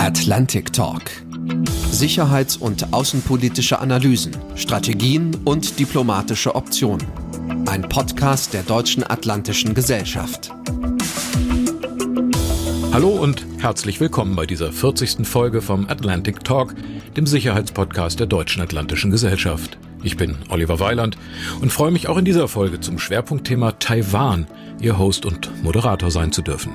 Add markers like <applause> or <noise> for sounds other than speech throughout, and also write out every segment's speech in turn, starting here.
Atlantic Talk. Sicherheits- und außenpolitische Analysen, Strategien und diplomatische Optionen. Ein Podcast der Deutschen Atlantischen Gesellschaft. Hallo und herzlich willkommen bei dieser 40. Folge vom Atlantic Talk, dem Sicherheitspodcast der Deutschen Atlantischen Gesellschaft. Ich bin Oliver Weiland und freue mich auch in dieser Folge zum Schwerpunktthema Taiwan, Ihr Host und Moderator sein zu dürfen.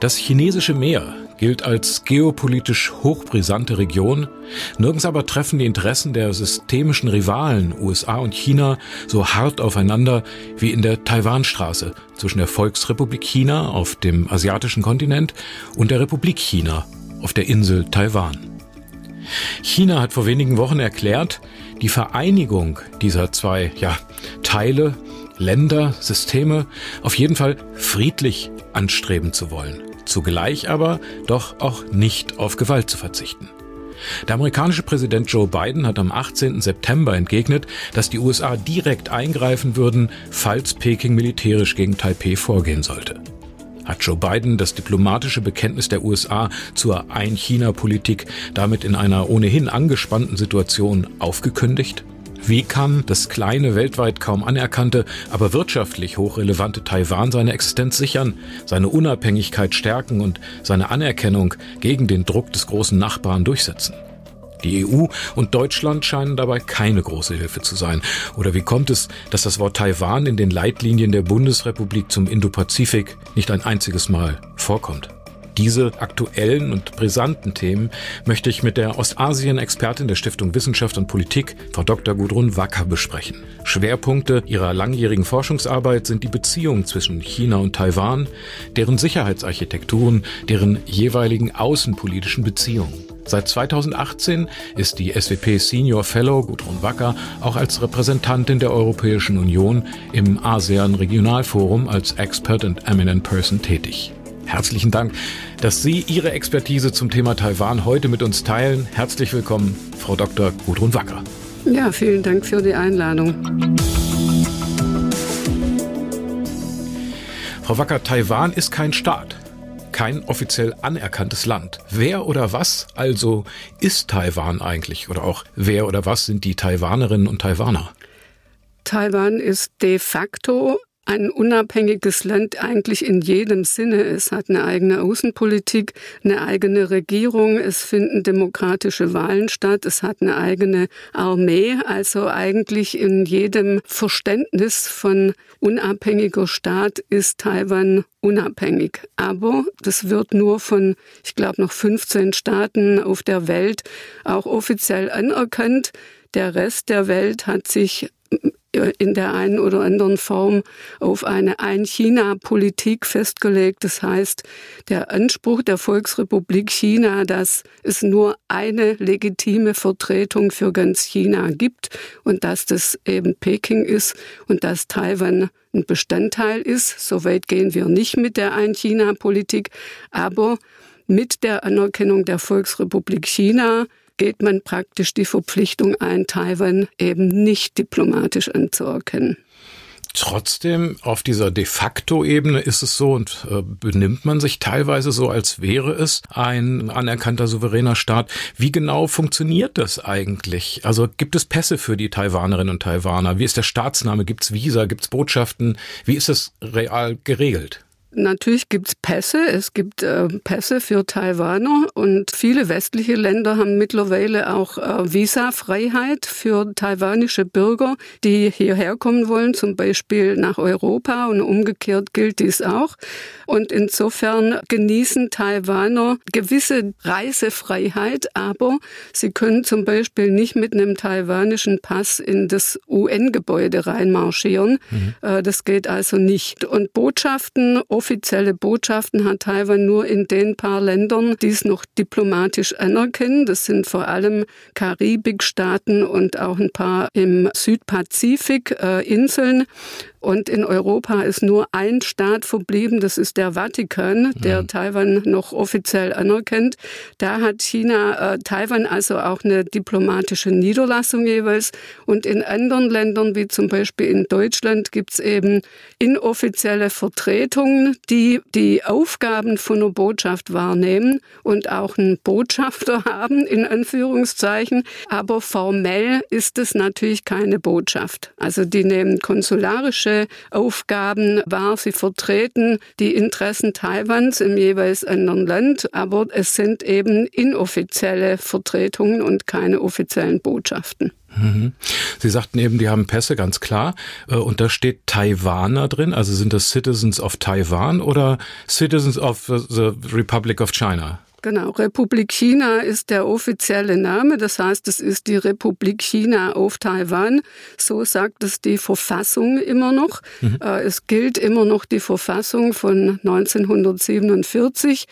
Das chinesische Meer gilt als geopolitisch hochbrisante Region. Nirgends aber treffen die Interessen der systemischen Rivalen USA und China so hart aufeinander wie in der Taiwanstraße zwischen der Volksrepublik China auf dem asiatischen Kontinent und der Republik China auf der Insel Taiwan. China hat vor wenigen Wochen erklärt, die Vereinigung dieser zwei ja, Teile, Länder, Systeme auf jeden Fall friedlich anstreben zu wollen zugleich aber doch auch nicht auf Gewalt zu verzichten. Der amerikanische Präsident Joe Biden hat am 18. September entgegnet, dass die USA direkt eingreifen würden, falls Peking militärisch gegen Taipeh vorgehen sollte. Hat Joe Biden das diplomatische Bekenntnis der USA zur Ein-China-Politik damit in einer ohnehin angespannten Situation aufgekündigt? Wie kann das kleine, weltweit kaum anerkannte, aber wirtschaftlich hochrelevante Taiwan seine Existenz sichern, seine Unabhängigkeit stärken und seine Anerkennung gegen den Druck des großen Nachbarn durchsetzen? Die EU und Deutschland scheinen dabei keine große Hilfe zu sein. Oder wie kommt es, dass das Wort Taiwan in den Leitlinien der Bundesrepublik zum Indopazifik nicht ein einziges Mal vorkommt? Diese aktuellen und brisanten Themen möchte ich mit der Ostasien-Expertin der Stiftung Wissenschaft und Politik, Frau Dr. Gudrun Wacker, besprechen. Schwerpunkte ihrer langjährigen Forschungsarbeit sind die Beziehungen zwischen China und Taiwan, deren Sicherheitsarchitekturen, deren jeweiligen außenpolitischen Beziehungen. Seit 2018 ist die SWP Senior Fellow Gudrun Wacker auch als Repräsentantin der Europäischen Union im ASEAN Regionalforum als Expert and Eminent Person tätig. Herzlichen Dank, dass Sie Ihre Expertise zum Thema Taiwan heute mit uns teilen. Herzlich willkommen, Frau Dr. Gudrun Wacker. Ja, vielen Dank für die Einladung. Frau Wacker, Taiwan ist kein Staat, kein offiziell anerkanntes Land. Wer oder was also ist Taiwan eigentlich? Oder auch wer oder was sind die Taiwanerinnen und Taiwaner? Taiwan ist de facto ein unabhängiges Land eigentlich in jedem Sinne. Es hat eine eigene Außenpolitik, eine eigene Regierung, es finden demokratische Wahlen statt, es hat eine eigene Armee, also eigentlich in jedem Verständnis von unabhängiger Staat ist Taiwan unabhängig. Aber das wird nur von, ich glaube, noch 15 Staaten auf der Welt auch offiziell anerkannt. Der Rest der Welt hat sich in der einen oder anderen Form auf eine Ein-China-Politik festgelegt. Das heißt, der Anspruch der Volksrepublik China, dass es nur eine legitime Vertretung für ganz China gibt und dass das eben Peking ist und dass Taiwan ein Bestandteil ist. Soweit gehen wir nicht mit der Ein-China-Politik, aber mit der Anerkennung der Volksrepublik China geht man praktisch die Verpflichtung ein, Taiwan eben nicht diplomatisch anzuerkennen. Trotzdem, auf dieser de facto Ebene ist es so und äh, benimmt man sich teilweise so, als wäre es ein anerkannter souveräner Staat. Wie genau funktioniert das eigentlich? Also gibt es Pässe für die Taiwanerinnen und Taiwaner? Wie ist der Staatsname? Gibt es Visa? Gibt es Botschaften? Wie ist das real geregelt? Natürlich gibt's Pässe, es gibt äh, Pässe für Taiwaner und viele westliche Länder haben mittlerweile auch äh, Visafreiheit für taiwanische Bürger, die hierher kommen wollen, zum Beispiel nach Europa und umgekehrt gilt dies auch. Und insofern genießen Taiwaner gewisse Reisefreiheit, aber sie können zum Beispiel nicht mit einem taiwanischen Pass in das UN-Gebäude reinmarschieren. Mhm. Äh, das geht also nicht. Und Botschaften, offizielle Botschaften hat Taiwan nur in den paar Ländern, die es noch diplomatisch anerkennen. Das sind vor allem Karibikstaaten und auch ein paar im Südpazifik äh, Inseln. Und in Europa ist nur ein Staat verblieben, das ist der Vatikan, der mhm. Taiwan noch offiziell anerkennt. Da hat China äh, Taiwan also auch eine diplomatische Niederlassung jeweils. Und in anderen Ländern, wie zum Beispiel in Deutschland, gibt es eben inoffizielle Vertretungen, die die Aufgaben von einer Botschaft wahrnehmen und auch einen Botschafter <laughs> haben, in Anführungszeichen. Aber formell ist es natürlich keine Botschaft. Also die nehmen konsularische Aufgaben wahr. Sie vertreten die Interessen Taiwans im jeweils anderen Land, aber es sind eben inoffizielle Vertretungen und keine offiziellen Botschaften. Mhm. Sie sagten eben, die haben Pässe, ganz klar. Äh, und da steht Taiwaner drin. Also sind das Citizens of Taiwan oder Citizens of the Republic of China? Genau, Republik China ist der offizielle Name. Das heißt, es ist die Republik China auf Taiwan. So sagt es die Verfassung immer noch. Mhm. Äh, es gilt immer noch die Verfassung von 1947,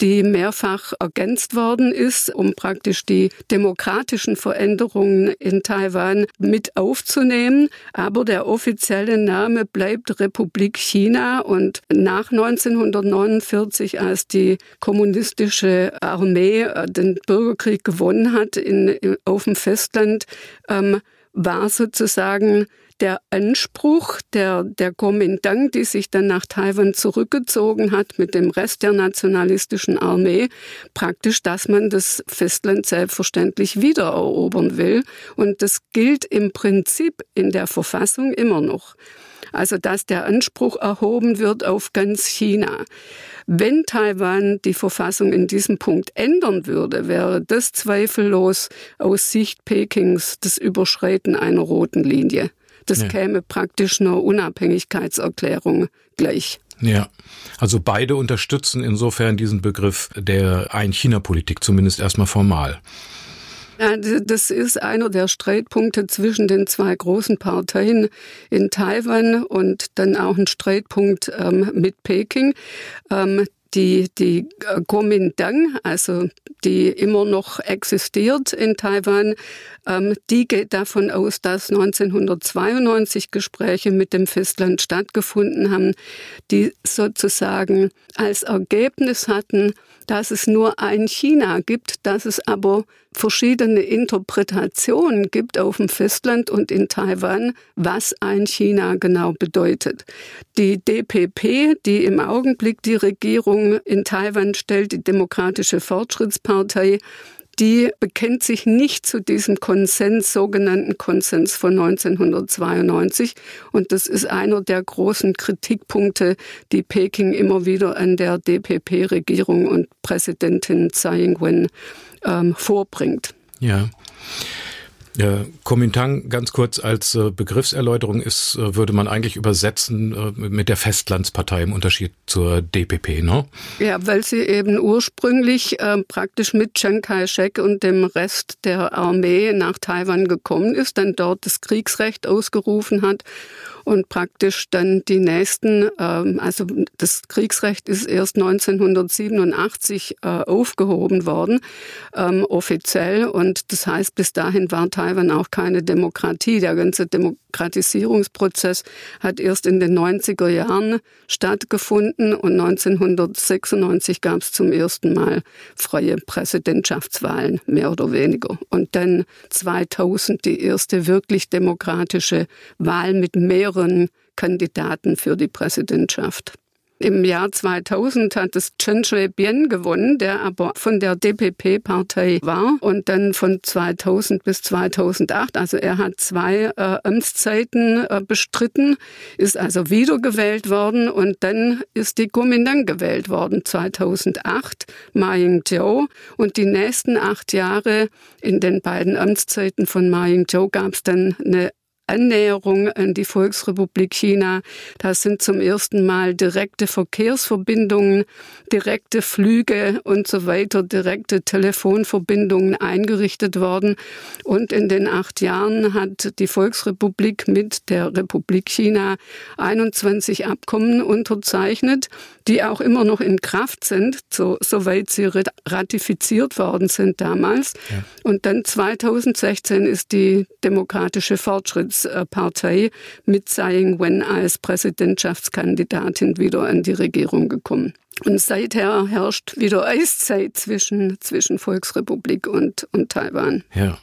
die mehrfach ergänzt worden ist, um praktisch die demokratischen Veränderungen in Taiwan mit aufzunehmen. Aber der offizielle Name bleibt Republik China und nach 1949, als die kommunistische Armee äh, den Bürgerkrieg gewonnen hat in, auf dem Festland, ähm, war sozusagen der Anspruch der, der Kuomintang, die sich dann nach Taiwan zurückgezogen hat mit dem Rest der nationalistischen Armee, praktisch, dass man das Festland selbstverständlich wiedererobern will. Und das gilt im Prinzip in der Verfassung immer noch. Also, dass der Anspruch erhoben wird auf ganz China. Wenn Taiwan die Verfassung in diesem Punkt ändern würde, wäre das zweifellos aus Sicht Pekings das Überschreiten einer roten Linie. Das ja. käme praktisch einer Unabhängigkeitserklärung gleich. Ja, also beide unterstützen insofern diesen Begriff der Ein-China-Politik, zumindest erstmal formal. Ja, das ist einer der Streitpunkte zwischen den zwei großen Parteien in Taiwan und dann auch ein Streitpunkt ähm, mit Peking. Ähm, die, die äh, Kuomintang, also die immer noch existiert in Taiwan, ähm, die geht davon aus, dass 1992 Gespräche mit dem Festland stattgefunden haben, die sozusagen als Ergebnis hatten, dass es nur ein China gibt, dass es aber verschiedene Interpretationen gibt auf dem Festland und in Taiwan, was ein China genau bedeutet. Die DPP, die im Augenblick die Regierung in Taiwan stellt, die Demokratische Fortschrittspartei, die bekennt sich nicht zu diesem Konsens, sogenannten Konsens von 1992. Und das ist einer der großen Kritikpunkte, die Peking immer wieder an der DPP-Regierung und Präsidentin Tsai Ing-wen ähm, vorbringt. Ja. Ja, Kuomintang ganz kurz als äh, Begriffserläuterung ist, äh, würde man eigentlich übersetzen äh, mit der Festlandspartei im Unterschied zur DPP, ne? Ja, weil sie eben ursprünglich äh, praktisch mit Chiang Kai-shek und dem Rest der Armee nach Taiwan gekommen ist, dann dort das Kriegsrecht ausgerufen hat und praktisch dann die nächsten, ähm, also das Kriegsrecht ist erst 1987 äh, aufgehoben worden, ähm, offiziell. Und das heißt, bis dahin war Taiwan auch keine Demokratie. Der ganze Demokratisierungsprozess hat erst in den 90er Jahren stattgefunden und 1996 gab es zum ersten Mal freie Präsidentschaftswahlen, mehr oder weniger. Und dann 2000 die erste wirklich demokratische Wahl mit mehreren Kandidaten für die Präsidentschaft. Im Jahr 2000 hat es Chen Shui-bian gewonnen, der aber von der DPP-Partei war. Und dann von 2000 bis 2008, also er hat zwei äh, Amtszeiten äh, bestritten, ist also wiedergewählt worden und dann ist die Kuomintang gewählt worden 2008, Ma Ying-jeou. Und die nächsten acht Jahre in den beiden Amtszeiten von Ma Ying-jeou gab es dann eine Annäherung an die Volksrepublik China. Da sind zum ersten Mal direkte Verkehrsverbindungen, direkte Flüge und so weiter, direkte Telefonverbindungen eingerichtet worden. Und in den acht Jahren hat die Volksrepublik mit der Republik China 21 Abkommen unterzeichnet, die auch immer noch in Kraft sind, so, soweit sie ratifiziert worden sind damals. Ja. Und dann 2016 ist die demokratische Fortschritts Regierungspartei mit Tsai Ing-wen als Präsidentschaftskandidatin wieder an die Regierung gekommen. Und seither herrscht wieder Eiszeit zwischen, zwischen Volksrepublik und, und Taiwan. Ja.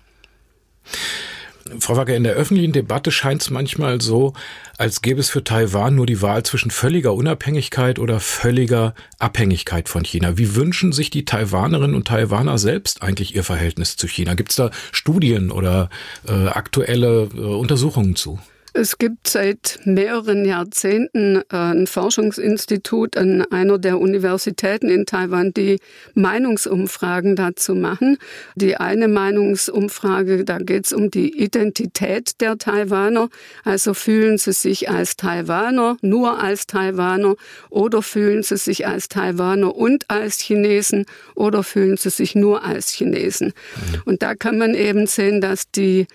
Frau Wagner, in der öffentlichen Debatte scheint es manchmal so, als gäbe es für Taiwan nur die Wahl zwischen völliger Unabhängigkeit oder völliger Abhängigkeit von China. Wie wünschen sich die Taiwanerinnen und Taiwaner selbst eigentlich ihr Verhältnis zu China? Gibt es da Studien oder äh, aktuelle äh, Untersuchungen zu? Es gibt seit mehreren Jahrzehnten äh, ein Forschungsinstitut an einer der Universitäten in Taiwan, die Meinungsumfragen dazu machen. Die eine Meinungsumfrage, da geht es um die Identität der Taiwaner. Also fühlen sie sich als Taiwaner, nur als Taiwaner oder fühlen sie sich als Taiwaner und als Chinesen oder fühlen sie sich nur als Chinesen. Mhm. Und da kann man eben sehen, dass die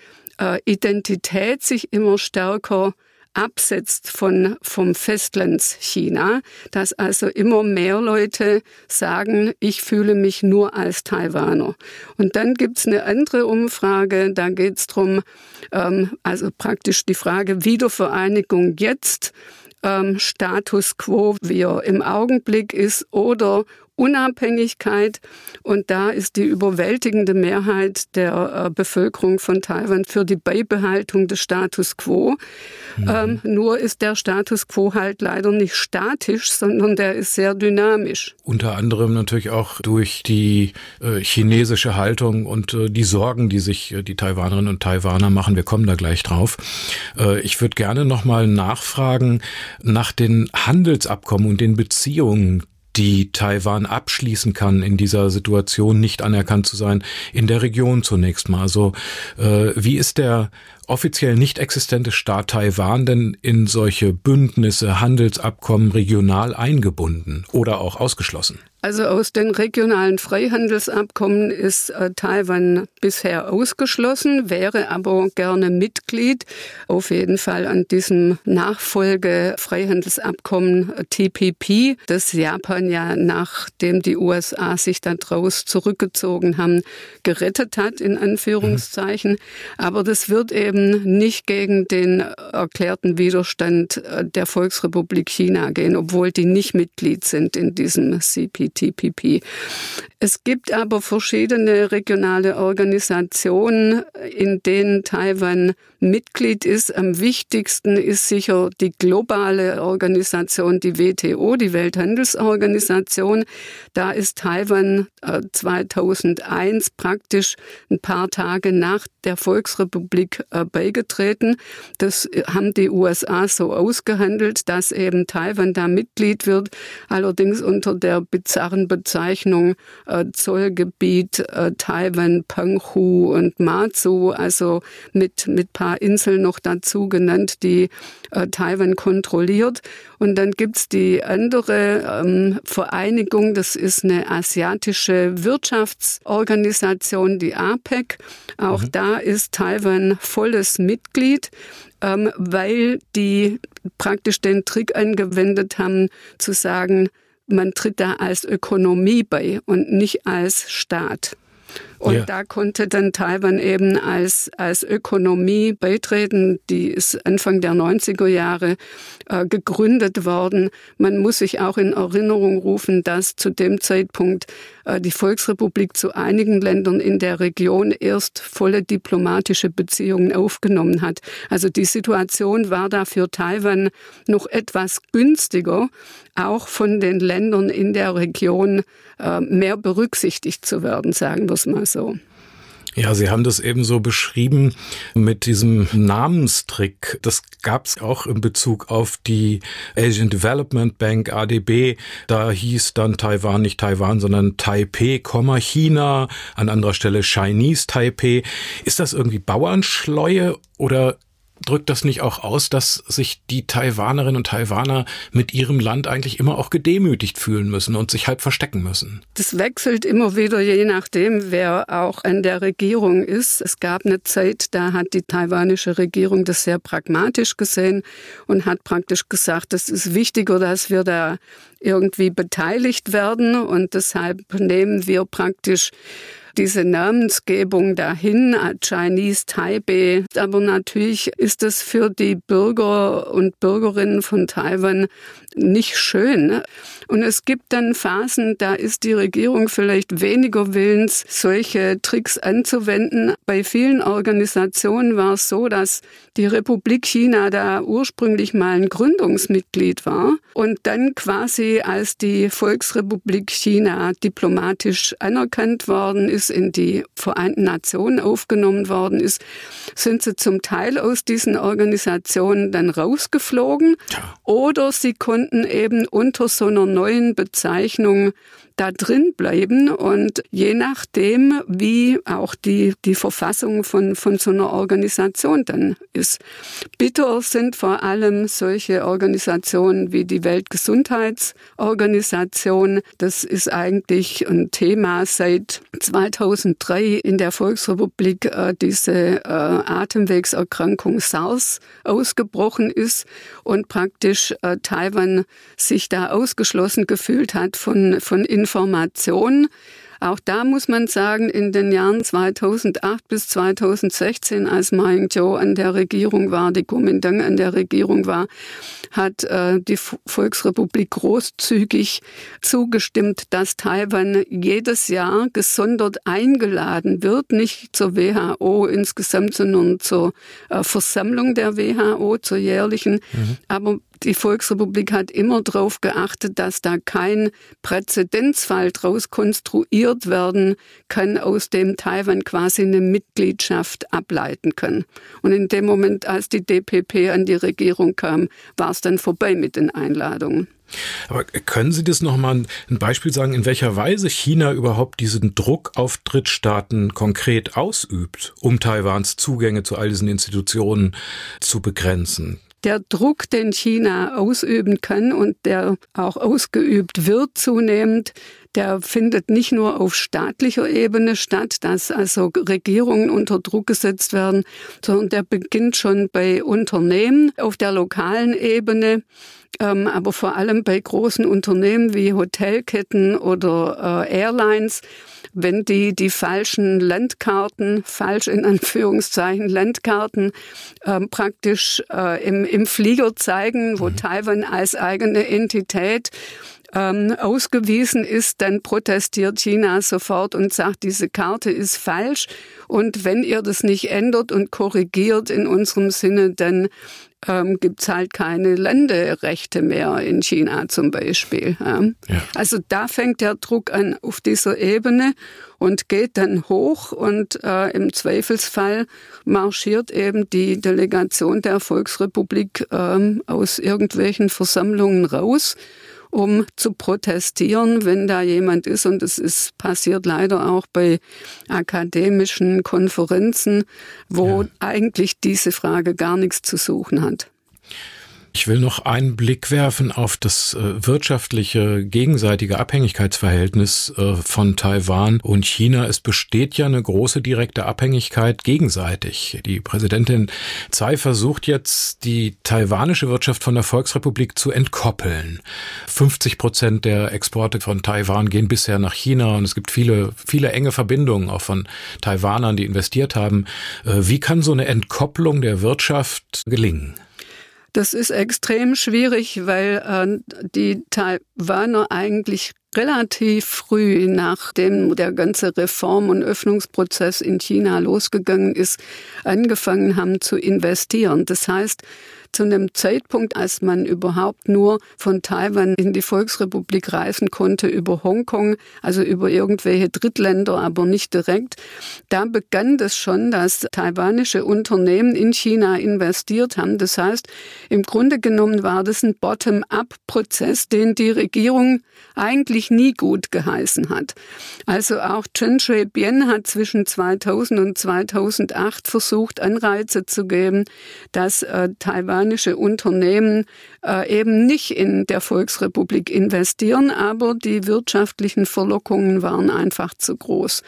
Identität sich immer stärker absetzt von, vom Festlandschina, dass also immer mehr Leute sagen, ich fühle mich nur als Taiwaner. Und dann gibt's eine andere Umfrage, da geht's drum, ähm, also praktisch die Frage Wiedervereinigung jetzt, ähm, Status quo, wie er im Augenblick ist, oder Unabhängigkeit. Und da ist die überwältigende Mehrheit der äh, Bevölkerung von Taiwan für die Beibehaltung des Status quo. Mhm. Ähm, nur ist der Status quo halt leider nicht statisch, sondern der ist sehr dynamisch. Unter anderem natürlich auch durch die äh, chinesische Haltung und äh, die Sorgen, die sich äh, die Taiwanerinnen und Taiwaner machen. Wir kommen da gleich drauf. Äh, ich würde gerne nochmal nachfragen nach den Handelsabkommen und den Beziehungen, die Taiwan abschließen kann, in dieser Situation nicht anerkannt zu sein, in der Region zunächst mal. Also äh, wie ist der offiziell nicht existente Staat Taiwan denn in solche Bündnisse, Handelsabkommen regional eingebunden oder auch ausgeschlossen? Also aus den regionalen Freihandelsabkommen ist äh, Taiwan bisher ausgeschlossen, wäre aber gerne Mitglied. Auf jeden Fall an diesem Nachfolge-Freihandelsabkommen äh, TPP, das Japan ja nachdem die USA sich daraus zurückgezogen haben, gerettet hat, in Anführungszeichen. Aber das wird eben nicht gegen den erklärten Widerstand äh, der Volksrepublik China gehen, obwohl die nicht Mitglied sind in diesem CPT. TPP. Es gibt aber verschiedene regionale Organisationen, in denen Taiwan Mitglied ist. Am wichtigsten ist sicher die globale Organisation, die WTO, die Welthandelsorganisation. Da ist Taiwan 2001 äh, praktisch ein paar Tage nach der Volksrepublik äh, beigetreten. Das äh, haben die USA so ausgehandelt, dass eben Taiwan da Mitglied wird, allerdings unter der bizarren Bezeichnung Zollgebiet Taiwan, Penghu und Matsu, also mit, mit paar Inseln noch dazu genannt, die äh, Taiwan kontrolliert. Und dann gibt's die andere ähm, Vereinigung, das ist eine asiatische Wirtschaftsorganisation, die APEC. Auch mhm. da ist Taiwan volles Mitglied ähm, weil die praktisch den Trick angewendet haben, zu sagen, man tritt da als Ökonomie bei und nicht als Staat. Und ja. da konnte dann Taiwan eben als, als Ökonomie beitreten. Die ist Anfang der 90er Jahre äh, gegründet worden. Man muss sich auch in Erinnerung rufen, dass zu dem Zeitpunkt äh, die Volksrepublik zu einigen Ländern in der Region erst volle diplomatische Beziehungen aufgenommen hat. Also die Situation war da für Taiwan noch etwas günstiger, auch von den Ländern in der Region äh, mehr berücksichtigt zu werden, sagen wir es mal so. Ja, Sie haben das eben so beschrieben mit diesem Namenstrick. Das gab es auch in Bezug auf die Asian Development Bank ADB. Da hieß dann Taiwan nicht Taiwan, sondern Taipei, China, an anderer Stelle Chinese Taipei. Ist das irgendwie Bauernschleue oder drückt das nicht auch aus, dass sich die Taiwanerinnen und Taiwaner mit ihrem Land eigentlich immer auch gedemütigt fühlen müssen und sich halb verstecken müssen? Das wechselt immer wieder, je nachdem, wer auch an der Regierung ist. Es gab eine Zeit, da hat die taiwanische Regierung das sehr pragmatisch gesehen und hat praktisch gesagt, es ist wichtiger, dass wir da irgendwie beteiligt werden und deshalb nehmen wir praktisch diese Namensgebung dahin, Chinese Taipei. Aber natürlich ist es für die Bürger und Bürgerinnen von Taiwan nicht schön. Und es gibt dann Phasen, da ist die Regierung vielleicht weniger willens, solche Tricks anzuwenden. Bei vielen Organisationen war es so, dass die Republik China da ursprünglich mal ein Gründungsmitglied war und dann quasi als die Volksrepublik China diplomatisch anerkannt worden ist, in die Vereinten Nationen aufgenommen worden ist, sind sie zum Teil aus diesen Organisationen dann rausgeflogen oder sie konnten eben unter so einer neuen Bezeichnung da drin bleiben und je nachdem, wie auch die, die Verfassung von, von so einer Organisation dann ist. Bitter sind vor allem solche Organisationen wie die Weltgesundheitsorganisation. Das ist eigentlich ein Thema seit 2003 in der Volksrepublik, äh, diese äh, Atemwegserkrankung SARS ausgebrochen ist und praktisch äh, Taiwan sich da ausgeschlossen gefühlt hat von, von Information. Auch da muss man sagen, in den Jahren 2008 bis 2016, als Ma Ying-jeou an der Regierung war, die Kuomintang an der Regierung war, hat äh, die Volksrepublik großzügig zugestimmt, dass Taiwan jedes Jahr gesondert eingeladen wird, nicht zur WHO insgesamt, sondern zur äh, Versammlung der WHO, zur jährlichen. Mhm. Aber die Volksrepublik hat immer darauf geachtet, dass da kein Präzedenzfall draus konstruiert werden kann, aus dem Taiwan quasi eine Mitgliedschaft ableiten kann. Und in dem Moment, als die DPP an die Regierung kam, war es dann vorbei mit den Einladungen. Aber können Sie das nochmal ein Beispiel sagen, in welcher Weise China überhaupt diesen Druck auf Drittstaaten konkret ausübt, um Taiwans Zugänge zu all diesen Institutionen zu begrenzen? Der Druck, den China ausüben kann und der auch ausgeübt wird zunehmend, der findet nicht nur auf staatlicher Ebene statt, dass also Regierungen unter Druck gesetzt werden, sondern der beginnt schon bei Unternehmen auf der lokalen Ebene. Ähm, aber vor allem bei großen Unternehmen wie Hotelketten oder äh, Airlines, wenn die die falschen Landkarten, falsch in Anführungszeichen Landkarten, ähm, praktisch äh, im, im Flieger zeigen, wo mhm. Taiwan als eigene Entität ähm, ausgewiesen ist, dann protestiert China sofort und sagt, diese Karte ist falsch. Und wenn ihr das nicht ändert und korrigiert in unserem Sinne, dann ähm, gibt halt keine Landerechte mehr in China zum Beispiel. Ja. Ja. Also da fängt der Druck an auf dieser Ebene und geht dann hoch und äh, im Zweifelsfall marschiert eben die Delegation der Volksrepublik ähm, aus irgendwelchen Versammlungen raus um zu protestieren, wenn da jemand ist. Und es ist passiert leider auch bei akademischen Konferenzen, wo ja. eigentlich diese Frage gar nichts zu suchen hat. Ich will noch einen Blick werfen auf das äh, wirtschaftliche gegenseitige Abhängigkeitsverhältnis äh, von Taiwan und China. Es besteht ja eine große direkte Abhängigkeit gegenseitig. Die Präsidentin Tsai versucht jetzt, die taiwanische Wirtschaft von der Volksrepublik zu entkoppeln. 50 Prozent der Exporte von Taiwan gehen bisher nach China und es gibt viele, viele enge Verbindungen auch von Taiwanern, die investiert haben. Äh, wie kann so eine Entkopplung der Wirtschaft gelingen? Das ist extrem schwierig, weil äh, die Taiwaner eigentlich relativ früh, nachdem der ganze Reform- und Öffnungsprozess in China losgegangen ist, angefangen haben zu investieren. Das heißt, zu einem Zeitpunkt, als man überhaupt nur von Taiwan in die Volksrepublik reisen konnte über Hongkong, also über irgendwelche Drittländer, aber nicht direkt. Da begann das schon, dass taiwanische Unternehmen in China investiert haben. Das heißt, im Grunde genommen war das ein Bottom-up-Prozess, den die Regierung eigentlich nie gut geheißen hat. Also auch Chen Shui-bian hat zwischen 2000 und 2008 versucht, Anreize zu geben, dass äh, Taiwan amerikanische Unternehmen äh, eben nicht in der Volksrepublik investieren, aber die wirtschaftlichen Verlockungen waren einfach zu groß.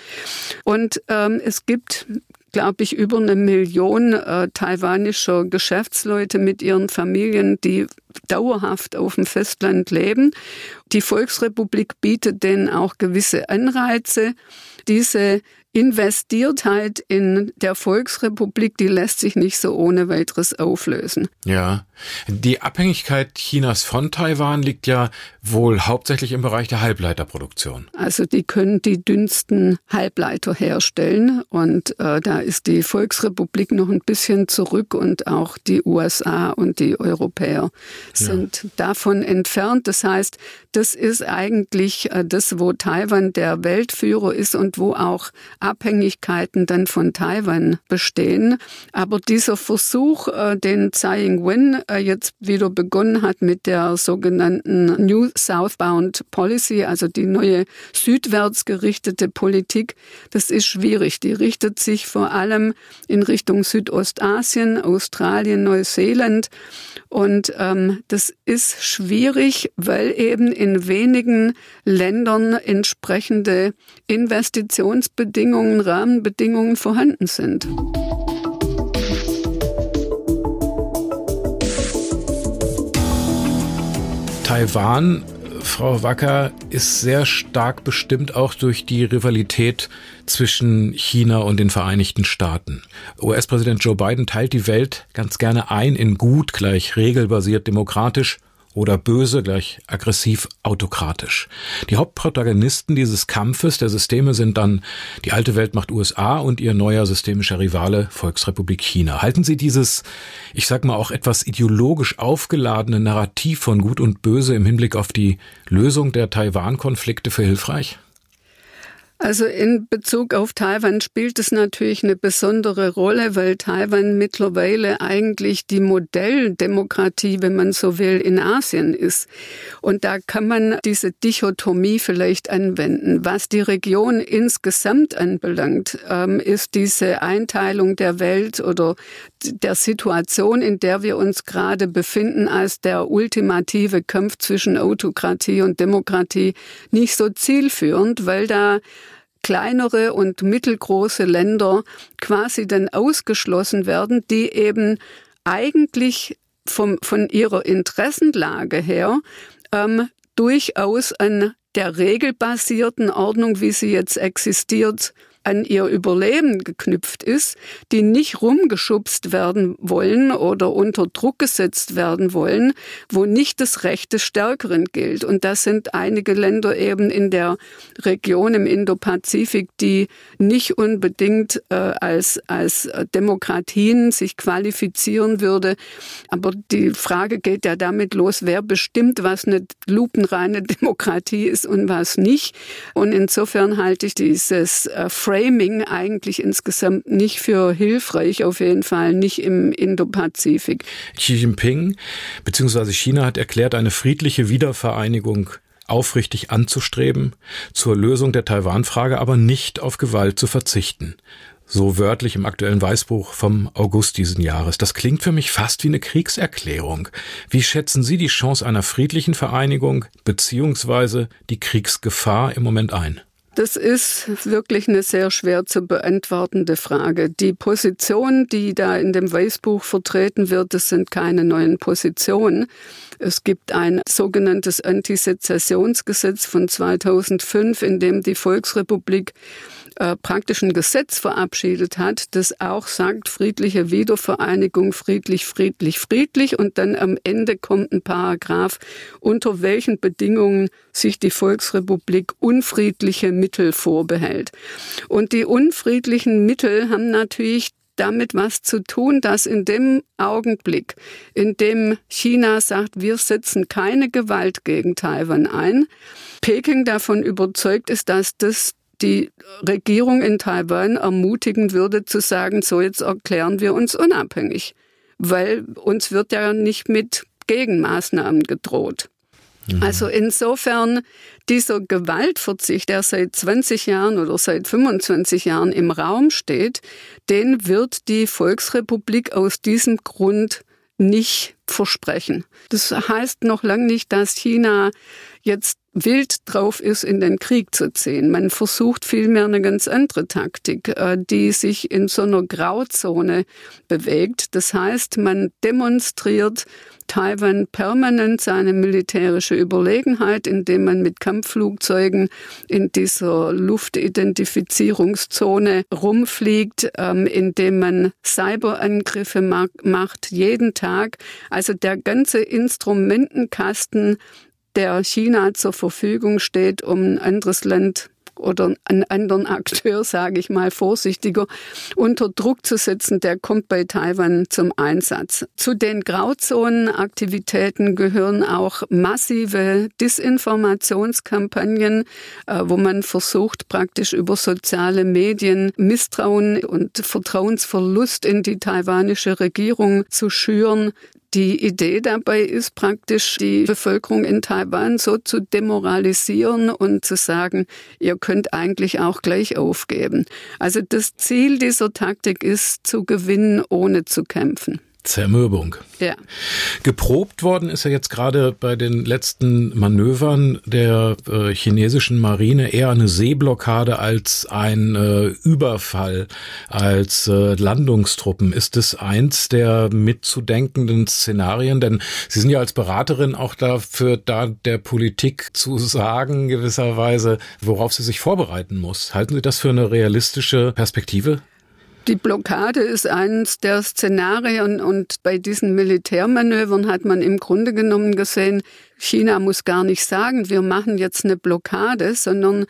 Und ähm, es gibt glaube ich, über eine Million äh, taiwanischer Geschäftsleute mit ihren Familien, die dauerhaft auf dem Festland leben. Die Volksrepublik bietet denen auch gewisse Anreize. Diese Investiertheit in der Volksrepublik, die lässt sich nicht so ohne weiteres auflösen. Ja, die Abhängigkeit Chinas von Taiwan liegt ja wohl hauptsächlich im Bereich der Halbleiterproduktion. Also die können die dünnsten Halbleiter herstellen und äh, da ist die Volksrepublik noch ein bisschen zurück und auch die USA und die Europäer sind ja. davon entfernt. Das heißt, das ist eigentlich äh, das, wo Taiwan der Weltführer ist und wo auch Abhängigkeiten dann von Taiwan bestehen. Aber dieser Versuch, äh, den Tsai Ing-wen äh, jetzt wieder begonnen hat mit der sogenannten New Southbound Policy, also die neue südwärts gerichtete Politik, das ist schwierig. Die richtet sich vor allem in Richtung Südostasien, Australien, Neuseeland. Und ähm, das ist schwierig, weil eben in wenigen Ländern entsprechende Investitionsbedingungen, Rahmenbedingungen vorhanden sind. Taiwan, Frau Wacker, ist sehr stark bestimmt auch durch die Rivalität zwischen China und den Vereinigten Staaten. US-Präsident Joe Biden teilt die Welt ganz gerne ein in gut gleich regelbasiert demokratisch oder böse gleich aggressiv autokratisch. Die Hauptprotagonisten dieses Kampfes der Systeme sind dann die alte Weltmacht USA und ihr neuer systemischer Rivale Volksrepublik China. Halten Sie dieses, ich sag mal auch etwas ideologisch aufgeladene Narrativ von Gut und Böse im Hinblick auf die Lösung der Taiwan-Konflikte für hilfreich? Also in Bezug auf Taiwan spielt es natürlich eine besondere Rolle, weil Taiwan mittlerweile eigentlich die Modelldemokratie, wenn man so will, in Asien ist. Und da kann man diese Dichotomie vielleicht anwenden. Was die Region insgesamt anbelangt, ähm, ist diese Einteilung der Welt oder der Situation, in der wir uns gerade befinden, als der ultimative Kampf zwischen Autokratie und Demokratie nicht so zielführend, weil da kleinere und mittelgroße Länder quasi dann ausgeschlossen werden, die eben eigentlich vom, von ihrer Interessenlage her ähm, durchaus an der regelbasierten Ordnung, wie sie jetzt existiert, an ihr Überleben geknüpft ist, die nicht rumgeschubst werden wollen oder unter Druck gesetzt werden wollen, wo nicht das Recht des Stärkeren gilt. Und das sind einige Länder eben in der Region im Indopazifik, die nicht unbedingt äh, als, als Demokratien sich qualifizieren würde. Aber die Frage geht ja damit los, wer bestimmt, was eine lupenreine <laughs> Demokratie ist und was nicht. Und insofern halte ich dieses äh, Framing eigentlich insgesamt nicht für hilfreich, auf jeden Fall nicht im Indopazifik. Xi Jinping bzw. China hat erklärt, eine friedliche Wiedervereinigung aufrichtig anzustreben, zur Lösung der Taiwan-Frage aber nicht auf Gewalt zu verzichten. So wörtlich im aktuellen Weißbuch vom August diesen Jahres. Das klingt für mich fast wie eine Kriegserklärung. Wie schätzen Sie die Chance einer friedlichen Vereinigung beziehungsweise die Kriegsgefahr im Moment ein? Das ist wirklich eine sehr schwer zu beantwortende Frage. Die Position, die da in dem Weißbuch vertreten wird, das sind keine neuen Positionen. Es gibt ein sogenanntes Antisezessionsgesetz von 2005, in dem die Volksrepublik äh, praktisch ein Gesetz verabschiedet hat, das auch sagt, friedliche Wiedervereinigung, friedlich, friedlich, friedlich. Und dann am Ende kommt ein Paragraph, unter welchen Bedingungen sich die Volksrepublik unfriedliche Mittel vorbehält. Und die unfriedlichen Mittel haben natürlich damit was zu tun, dass in dem Augenblick, in dem China sagt, wir setzen keine Gewalt gegen Taiwan ein, Peking davon überzeugt ist, dass das die Regierung in Taiwan ermutigen würde zu sagen, so jetzt erklären wir uns unabhängig, weil uns wird ja nicht mit Gegenmaßnahmen gedroht. Mhm. Also insofern dieser Gewaltverzicht, der seit 20 Jahren oder seit 25 Jahren im Raum steht, den wird die Volksrepublik aus diesem Grund nicht versprechen. Das heißt noch lange nicht, dass China jetzt wild drauf ist, in den Krieg zu ziehen. Man versucht vielmehr eine ganz andere Taktik, äh, die sich in so einer Grauzone bewegt. Das heißt, man demonstriert Taiwan permanent seine militärische Überlegenheit, indem man mit Kampfflugzeugen in dieser Luftidentifizierungszone rumfliegt, ähm, indem man Cyberangriffe macht, jeden Tag. Also der ganze Instrumentenkasten der China zur Verfügung steht, um ein anderes Land oder einen anderen Akteur, <laughs> sage ich mal vorsichtiger, unter Druck zu setzen, der kommt bei Taiwan zum Einsatz. Zu den Grauzonenaktivitäten gehören auch massive Disinformationskampagnen, äh, wo man versucht, praktisch über soziale Medien Misstrauen und Vertrauensverlust in die taiwanische Regierung zu schüren. Die Idee dabei ist praktisch, die Bevölkerung in Taiwan so zu demoralisieren und zu sagen, ihr könnt eigentlich auch gleich aufgeben. Also das Ziel dieser Taktik ist, zu gewinnen, ohne zu kämpfen. Zermürbung. Ja. Geprobt worden ist ja jetzt gerade bei den letzten Manövern der äh, chinesischen Marine eher eine Seeblockade als ein äh, Überfall, als äh, Landungstruppen. Ist es eins der mitzudenkenden Szenarien? Denn Sie sind ja als Beraterin auch dafür da, der Politik zu sagen, gewisserweise, worauf sie sich vorbereiten muss. Halten Sie das für eine realistische Perspektive? Die Blockade ist eines der Szenarien und bei diesen Militärmanövern hat man im Grunde genommen gesehen, China muss gar nicht sagen, wir machen jetzt eine Blockade, sondern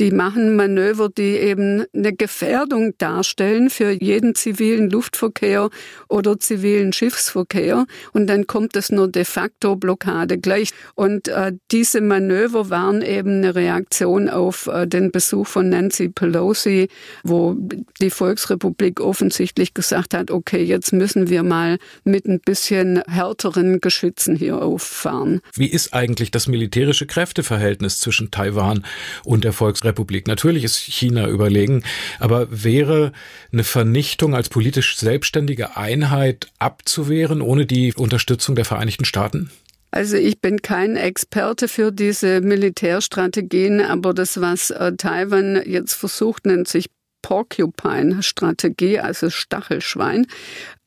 die machen Manöver, die eben eine Gefährdung darstellen für jeden zivilen Luftverkehr oder zivilen Schiffsverkehr. Und dann kommt es nur de facto Blockade gleich. Und äh, diese Manöver waren eben eine Reaktion auf äh, den Besuch von Nancy Pelosi, wo die Volksrepublik offensichtlich gesagt hat, okay, jetzt müssen wir mal mit ein bisschen härteren Geschützen hier auffahren. Wie wie ist eigentlich das militärische Kräfteverhältnis zwischen Taiwan und der Volksrepublik? Natürlich ist China überlegen, aber wäre eine Vernichtung als politisch selbstständige Einheit abzuwehren ohne die Unterstützung der Vereinigten Staaten? Also ich bin kein Experte für diese Militärstrategien, aber das, was äh, Taiwan jetzt versucht, nennt sich Porcupine-Strategie, also Stachelschwein.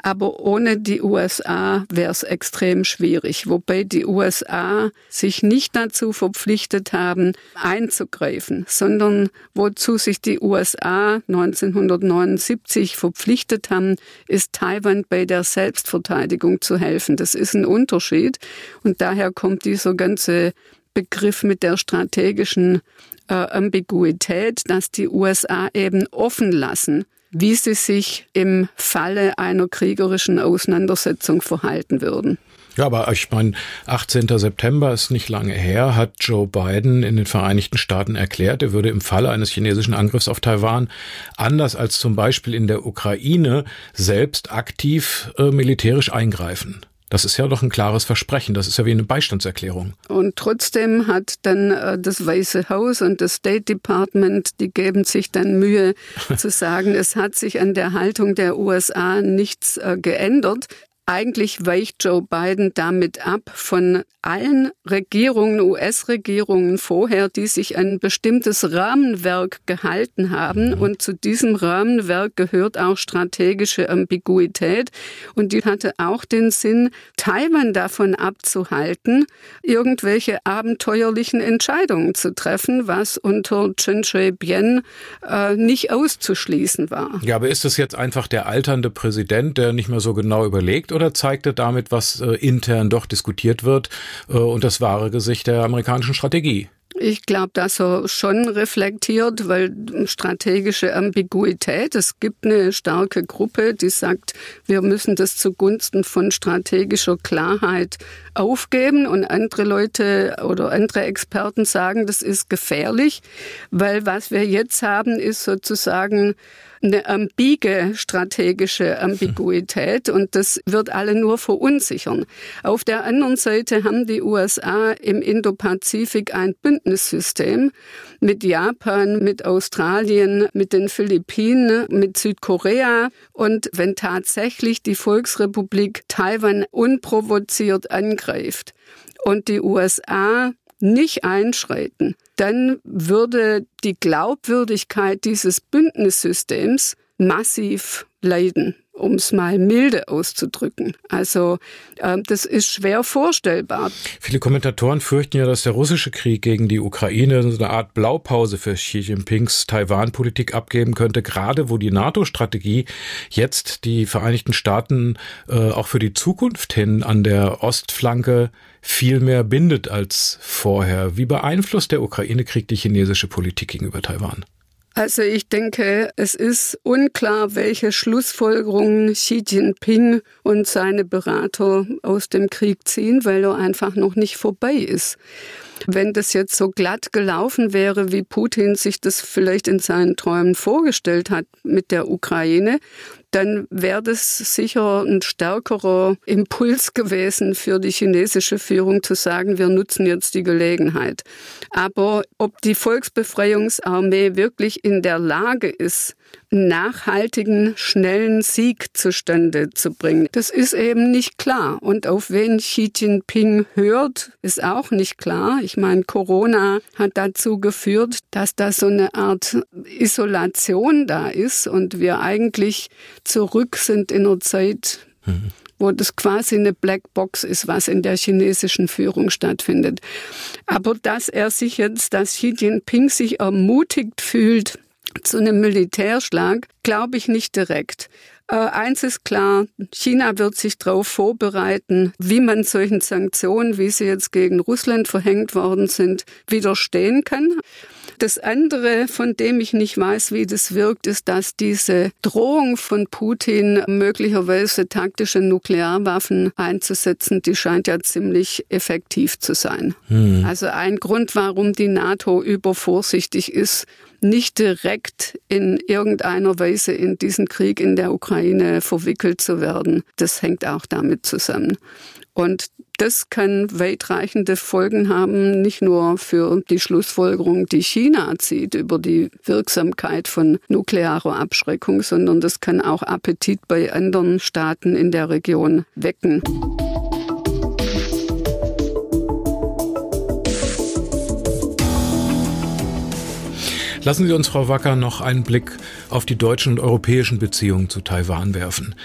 Aber ohne die USA wäre es extrem schwierig, wobei die USA sich nicht dazu verpflichtet haben, einzugreifen, sondern wozu sich die USA 1979 verpflichtet haben, ist Taiwan bei der Selbstverteidigung zu helfen. Das ist ein Unterschied und daher kommt dieser ganze Begriff mit der strategischen äh, Ambiguität, dass die USA eben offen lassen, wie sie sich im Falle einer kriegerischen Auseinandersetzung verhalten würden. Ja, aber ich meine, 18. September ist nicht lange her, hat Joe Biden in den Vereinigten Staaten erklärt, er würde im Falle eines chinesischen Angriffs auf Taiwan, anders als zum Beispiel in der Ukraine, selbst aktiv äh, militärisch eingreifen. Das ist ja doch ein klares Versprechen. Das ist ja wie eine Beistandserklärung. Und trotzdem hat dann äh, das Weiße Haus und das State Department, die geben sich dann Mühe <laughs> zu sagen, es hat sich an der Haltung der USA nichts äh, geändert. Eigentlich weicht Joe Biden damit ab von allen Regierungen, US-Regierungen vorher, die sich ein bestimmtes Rahmenwerk gehalten haben. Mhm. Und zu diesem Rahmenwerk gehört auch strategische Ambiguität. Und die hatte auch den Sinn, Taiwan davon abzuhalten, irgendwelche abenteuerlichen Entscheidungen zu treffen, was unter Chen Shui-bian äh, nicht auszuschließen war. Ja, aber ist das jetzt einfach der alternde Präsident, der nicht mehr so genau überlegt? Oder zeigt er damit, was äh, intern doch diskutiert wird äh, und das wahre Gesicht der amerikanischen Strategie? Ich glaube, dass er schon reflektiert, weil strategische Ambiguität, es gibt eine starke Gruppe, die sagt, wir müssen das zugunsten von strategischer Klarheit aufgeben und andere Leute oder andere Experten sagen, das ist gefährlich, weil was wir jetzt haben, ist sozusagen eine ambige strategische Ambiguität und das wird alle nur verunsichern. Auf der anderen Seite haben die USA im Indopazifik ein Bündnissystem mit Japan, mit Australien, mit den Philippinen, mit Südkorea und wenn tatsächlich die Volksrepublik Taiwan unprovoziert angreift und die USA nicht einschreiten, dann würde die Glaubwürdigkeit dieses Bündnissystems massiv leiden um es mal milde auszudrücken. Also äh, das ist schwer vorstellbar. Viele Kommentatoren fürchten ja, dass der russische Krieg gegen die Ukraine so eine Art Blaupause für Xi Jinpings Taiwan-Politik abgeben könnte, gerade wo die NATO-Strategie jetzt die Vereinigten Staaten äh, auch für die Zukunft hin an der Ostflanke viel mehr bindet als vorher. Wie beeinflusst der Ukraine-Krieg die chinesische Politik gegenüber Taiwan? Also ich denke, es ist unklar, welche Schlussfolgerungen Xi Jinping und seine Berater aus dem Krieg ziehen, weil er einfach noch nicht vorbei ist. Wenn das jetzt so glatt gelaufen wäre, wie Putin sich das vielleicht in seinen Träumen vorgestellt hat mit der Ukraine, dann wäre das sicher ein stärkerer Impuls gewesen für die chinesische Führung zu sagen, wir nutzen jetzt die Gelegenheit. Aber ob die Volksbefreiungsarmee wirklich in der Lage ist, nachhaltigen, schnellen Sieg zustande zu bringen. Das ist eben nicht klar. Und auf wen Xi Jinping hört, ist auch nicht klar. Ich meine, Corona hat dazu geführt, dass da so eine Art Isolation da ist und wir eigentlich zurück sind in einer Zeit, mhm wo das quasi eine Blackbox ist, was in der chinesischen Führung stattfindet. Aber dass er sich jetzt, dass Xi Jinping sich ermutigt fühlt, zu einem Militärschlag glaube ich nicht direkt. Äh, eins ist klar, China wird sich darauf vorbereiten, wie man solchen Sanktionen, wie sie jetzt gegen Russland verhängt worden sind, widerstehen kann. Das andere, von dem ich nicht weiß, wie das wirkt, ist, dass diese Drohung von Putin, möglicherweise taktische Nuklearwaffen einzusetzen, die scheint ja ziemlich effektiv zu sein. Hm. Also ein Grund, warum die NATO übervorsichtig ist, nicht direkt in irgendeiner Weise in diesen Krieg in der Ukraine verwickelt zu werden. Das hängt auch damit zusammen. Und das kann weitreichende Folgen haben, nicht nur für die Schlussfolgerung, die China zieht über die Wirksamkeit von nuklearer Abschreckung, sondern das kann auch Appetit bei anderen Staaten in der Region wecken. Lassen Sie uns, Frau Wacker, noch einen Blick auf die deutschen und europäischen Beziehungen zu Taiwan werfen.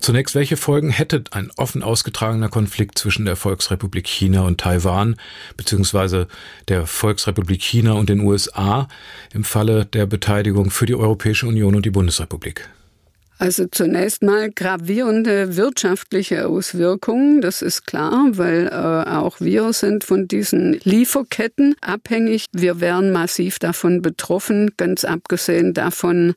Zunächst, welche Folgen hätte ein offen ausgetragener Konflikt zwischen der Volksrepublik China und Taiwan, beziehungsweise der Volksrepublik China und den USA im Falle der Beteiligung für die Europäische Union und die Bundesrepublik? Also zunächst mal gravierende wirtschaftliche Auswirkungen, das ist klar, weil äh, auch wir sind von diesen Lieferketten abhängig. Wir wären massiv davon betroffen, ganz abgesehen davon,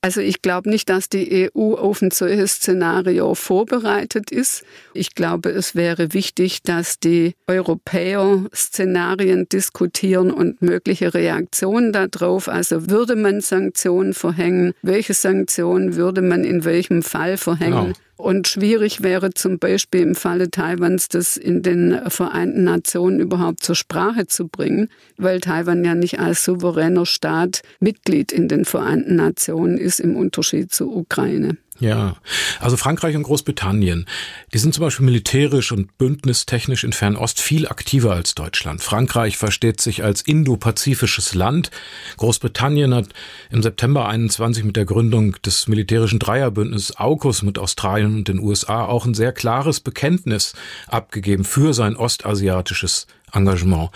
also ich glaube nicht, dass die EU auf ein solches Szenario vorbereitet ist. Ich glaube, es wäre wichtig, dass die Europäer Szenarien diskutieren und mögliche Reaktionen darauf. Also würde man Sanktionen verhängen? Welche Sanktionen würde man in welchem Fall verhängen? Genau. Und schwierig wäre zum Beispiel im Falle Taiwans, das in den Vereinten Nationen überhaupt zur Sprache zu bringen, weil Taiwan ja nicht als souveräner Staat Mitglied in den Vereinten Nationen ist, im Unterschied zur Ukraine. Ja, also Frankreich und Großbritannien, die sind zum Beispiel militärisch und bündnistechnisch in Fernost viel aktiver als Deutschland. Frankreich versteht sich als indopazifisches Land. Großbritannien hat im September 21 mit der Gründung des militärischen Dreierbündnisses AUKUS mit Australien und den USA auch ein sehr klares Bekenntnis abgegeben für sein ostasiatisches Engagement.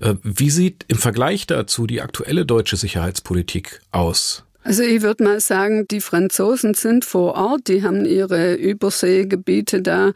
Äh, wie sieht im Vergleich dazu die aktuelle deutsche Sicherheitspolitik aus? Also ich würde mal sagen, die Franzosen sind vor Ort, die haben ihre Überseegebiete da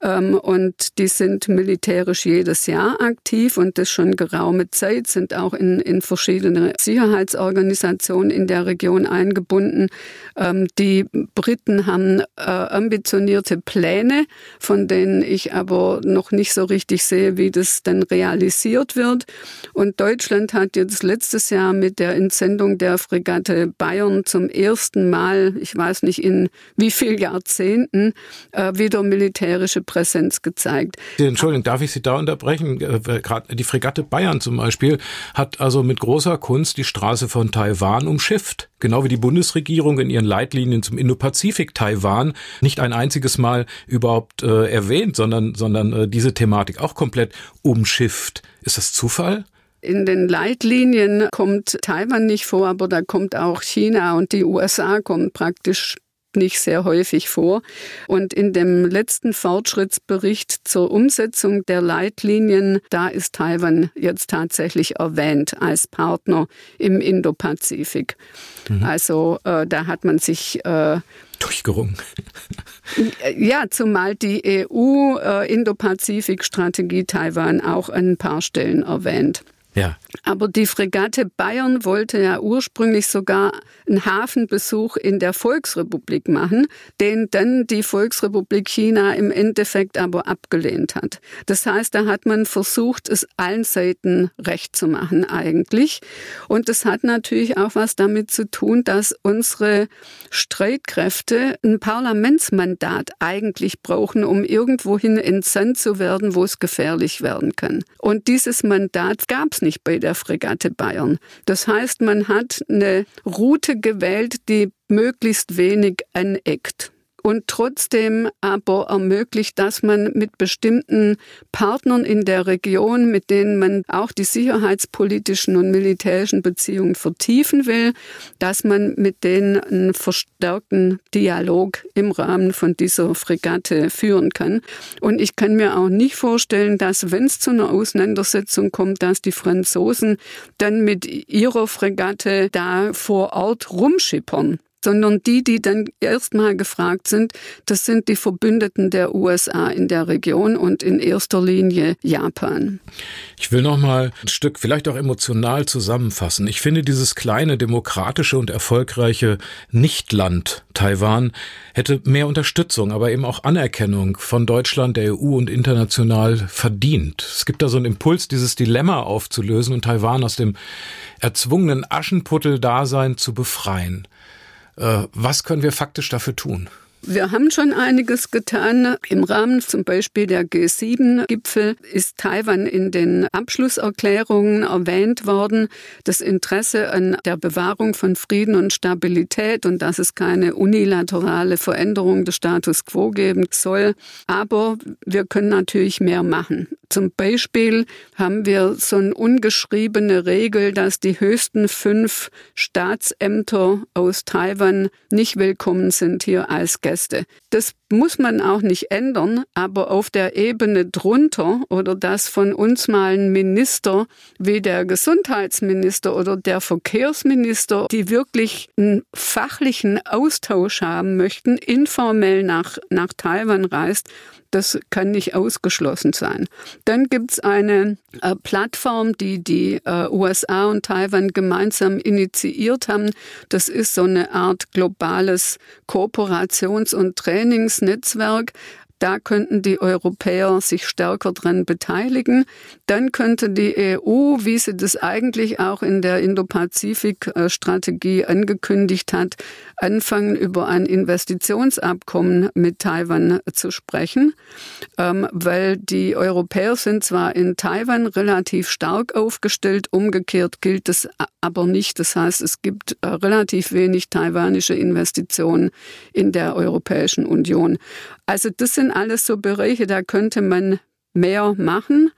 ähm, und die sind militärisch jedes Jahr aktiv und das schon geraume Zeit, sind auch in, in verschiedene Sicherheitsorganisationen in der Region eingebunden. Ähm, die Briten haben äh, ambitionierte Pläne, von denen ich aber noch nicht so richtig sehe, wie das dann realisiert wird. Und Deutschland hat jetzt letztes Jahr mit der Entsendung der Fregatte Bayern zum ersten Mal, ich weiß nicht in wie vielen Jahrzehnten, äh, wieder militärische Präsenz gezeigt. Entschuldigung, darf ich Sie da unterbrechen? Äh, Gerade die Fregatte Bayern zum Beispiel hat also mit großer Kunst die Straße von Taiwan umschifft. Genau wie die Bundesregierung in ihren Leitlinien zum Indo-Pazifik Taiwan nicht ein einziges Mal überhaupt äh, erwähnt, sondern, sondern äh, diese Thematik auch komplett umschifft. Ist das Zufall? In den Leitlinien kommt Taiwan nicht vor, aber da kommt auch China und die USA kommen praktisch nicht sehr häufig vor. Und in dem letzten Fortschrittsbericht zur Umsetzung der Leitlinien, da ist Taiwan jetzt tatsächlich erwähnt als Partner im Indopazifik. Mhm. Also äh, da hat man sich äh, durchgerungen. Ja, zumal die EU-Indopazifik-Strategie äh, Taiwan auch an ein paar Stellen erwähnt. Ja. Aber die Fregatte Bayern wollte ja ursprünglich sogar einen Hafenbesuch in der Volksrepublik machen, den dann die Volksrepublik China im Endeffekt aber abgelehnt hat. Das heißt, da hat man versucht, es allen Seiten recht zu machen eigentlich. Und das hat natürlich auch was damit zu tun, dass unsere Streitkräfte ein Parlamentsmandat eigentlich brauchen, um irgendwohin entsandt zu werden, wo es gefährlich werden kann. Und dieses Mandat gab es nicht bei der Fregatte Bayern. Das heißt, man hat eine Route gewählt, die möglichst wenig aneckt und trotzdem aber ermöglicht, dass man mit bestimmten Partnern in der Region, mit denen man auch die sicherheitspolitischen und militärischen Beziehungen vertiefen will, dass man mit denen einen verstärkten Dialog im Rahmen von dieser Fregatte führen kann. Und ich kann mir auch nicht vorstellen, dass wenn es zu einer Auseinandersetzung kommt, dass die Franzosen dann mit ihrer Fregatte da vor Ort rumschippern sondern die, die dann erstmal gefragt sind, das sind die Verbündeten der USA in der Region und in erster Linie Japan. Ich will noch mal ein Stück vielleicht auch emotional zusammenfassen. Ich finde dieses kleine demokratische und erfolgreiche Nichtland Taiwan hätte mehr Unterstützung, aber eben auch Anerkennung von Deutschland, der EU und international verdient. Es gibt da so einen Impuls, dieses Dilemma aufzulösen und Taiwan aus dem erzwungenen Aschenputtel-Dasein zu befreien. Äh, was können wir faktisch dafür tun? Wir haben schon einiges getan. Im Rahmen zum Beispiel der G7-Gipfel ist Taiwan in den Abschlusserklärungen erwähnt worden, das Interesse an der Bewahrung von Frieden und Stabilität und dass es keine unilaterale Veränderung des Status quo geben soll. Aber wir können natürlich mehr machen. Zum Beispiel haben wir so eine ungeschriebene Regel, dass die höchsten fünf Staatsämter aus Taiwan nicht willkommen sind hier als Gäste. Das muss man auch nicht ändern, aber auf der Ebene drunter oder das von uns mal ein Minister wie der Gesundheitsminister oder der Verkehrsminister, die wirklich einen fachlichen Austausch haben möchten, informell nach, nach Taiwan reist, das kann nicht ausgeschlossen sein. Dann gibt's eine äh, Plattform, die die äh, USA und Taiwan gemeinsam initiiert haben. Das ist so eine Art globales Kooperations- und Trainingsnetzwerk, da könnten die Europäer sich stärker dran beteiligen. Dann könnte die EU, wie sie das eigentlich auch in der Indo-Pazifik-Strategie angekündigt hat, anfangen, über ein Investitionsabkommen mit Taiwan zu sprechen, ähm, weil die Europäer sind zwar in Taiwan relativ stark aufgestellt, umgekehrt gilt es aber nicht. Das heißt, es gibt äh, relativ wenig taiwanische Investitionen in der Europäischen Union. Also das sind alles so Bereiche, da könnte man mehr machen,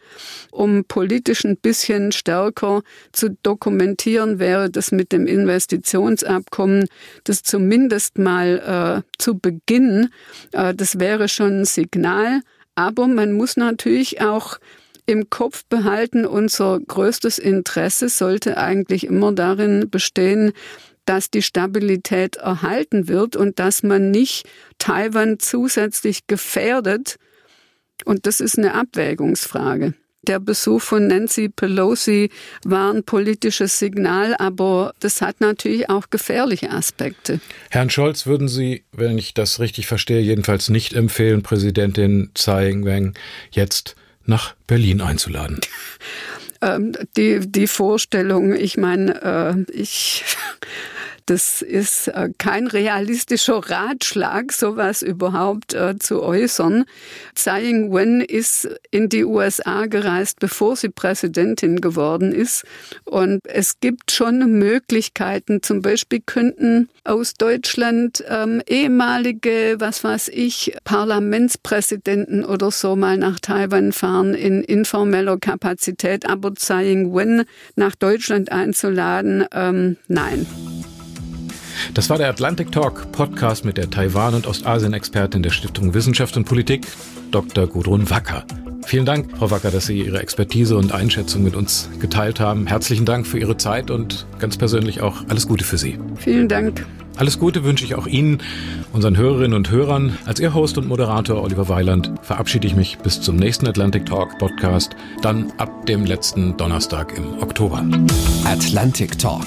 um politisch ein bisschen stärker zu dokumentieren, wäre das mit dem Investitionsabkommen, das zumindest mal äh, zu Beginn, äh, das wäre schon ein Signal. Aber man muss natürlich auch im Kopf behalten, unser größtes Interesse sollte eigentlich immer darin bestehen, dass die Stabilität erhalten wird und dass man nicht Taiwan zusätzlich gefährdet. Und das ist eine Abwägungsfrage. Der Besuch von Nancy Pelosi war ein politisches Signal, aber das hat natürlich auch gefährliche Aspekte. Herrn Scholz würden Sie, wenn ich das richtig verstehe, jedenfalls nicht empfehlen, Präsidentin Tsai Ing-wen jetzt nach Berlin einzuladen. <laughs> Ähm, die, die Vorstellung, ich meine, äh, ich das ist äh, kein realistischer Ratschlag, sowas überhaupt äh, zu äußern. Tsai Ing-wen ist in die USA gereist, bevor sie Präsidentin geworden ist. Und es gibt schon Möglichkeiten. Zum Beispiel könnten aus Deutschland ähm, ehemalige, was weiß ich, Parlamentspräsidenten oder so mal nach Taiwan fahren in informeller Kapazität. Aber Tsai Ing-wen nach Deutschland einzuladen, ähm, nein. Das war der Atlantic Talk Podcast mit der Taiwan- und Ostasien-Expertin der Stiftung Wissenschaft und Politik, Dr. Gudrun Wacker. Vielen Dank, Frau Wacker, dass Sie Ihre Expertise und Einschätzung mit uns geteilt haben. Herzlichen Dank für Ihre Zeit und ganz persönlich auch alles Gute für Sie. Vielen Dank. Alles Gute wünsche ich auch Ihnen, unseren Hörerinnen und Hörern. Als Ihr Host und Moderator Oliver Weiland verabschiede ich mich bis zum nächsten Atlantic Talk Podcast, dann ab dem letzten Donnerstag im Oktober. Atlantic Talk.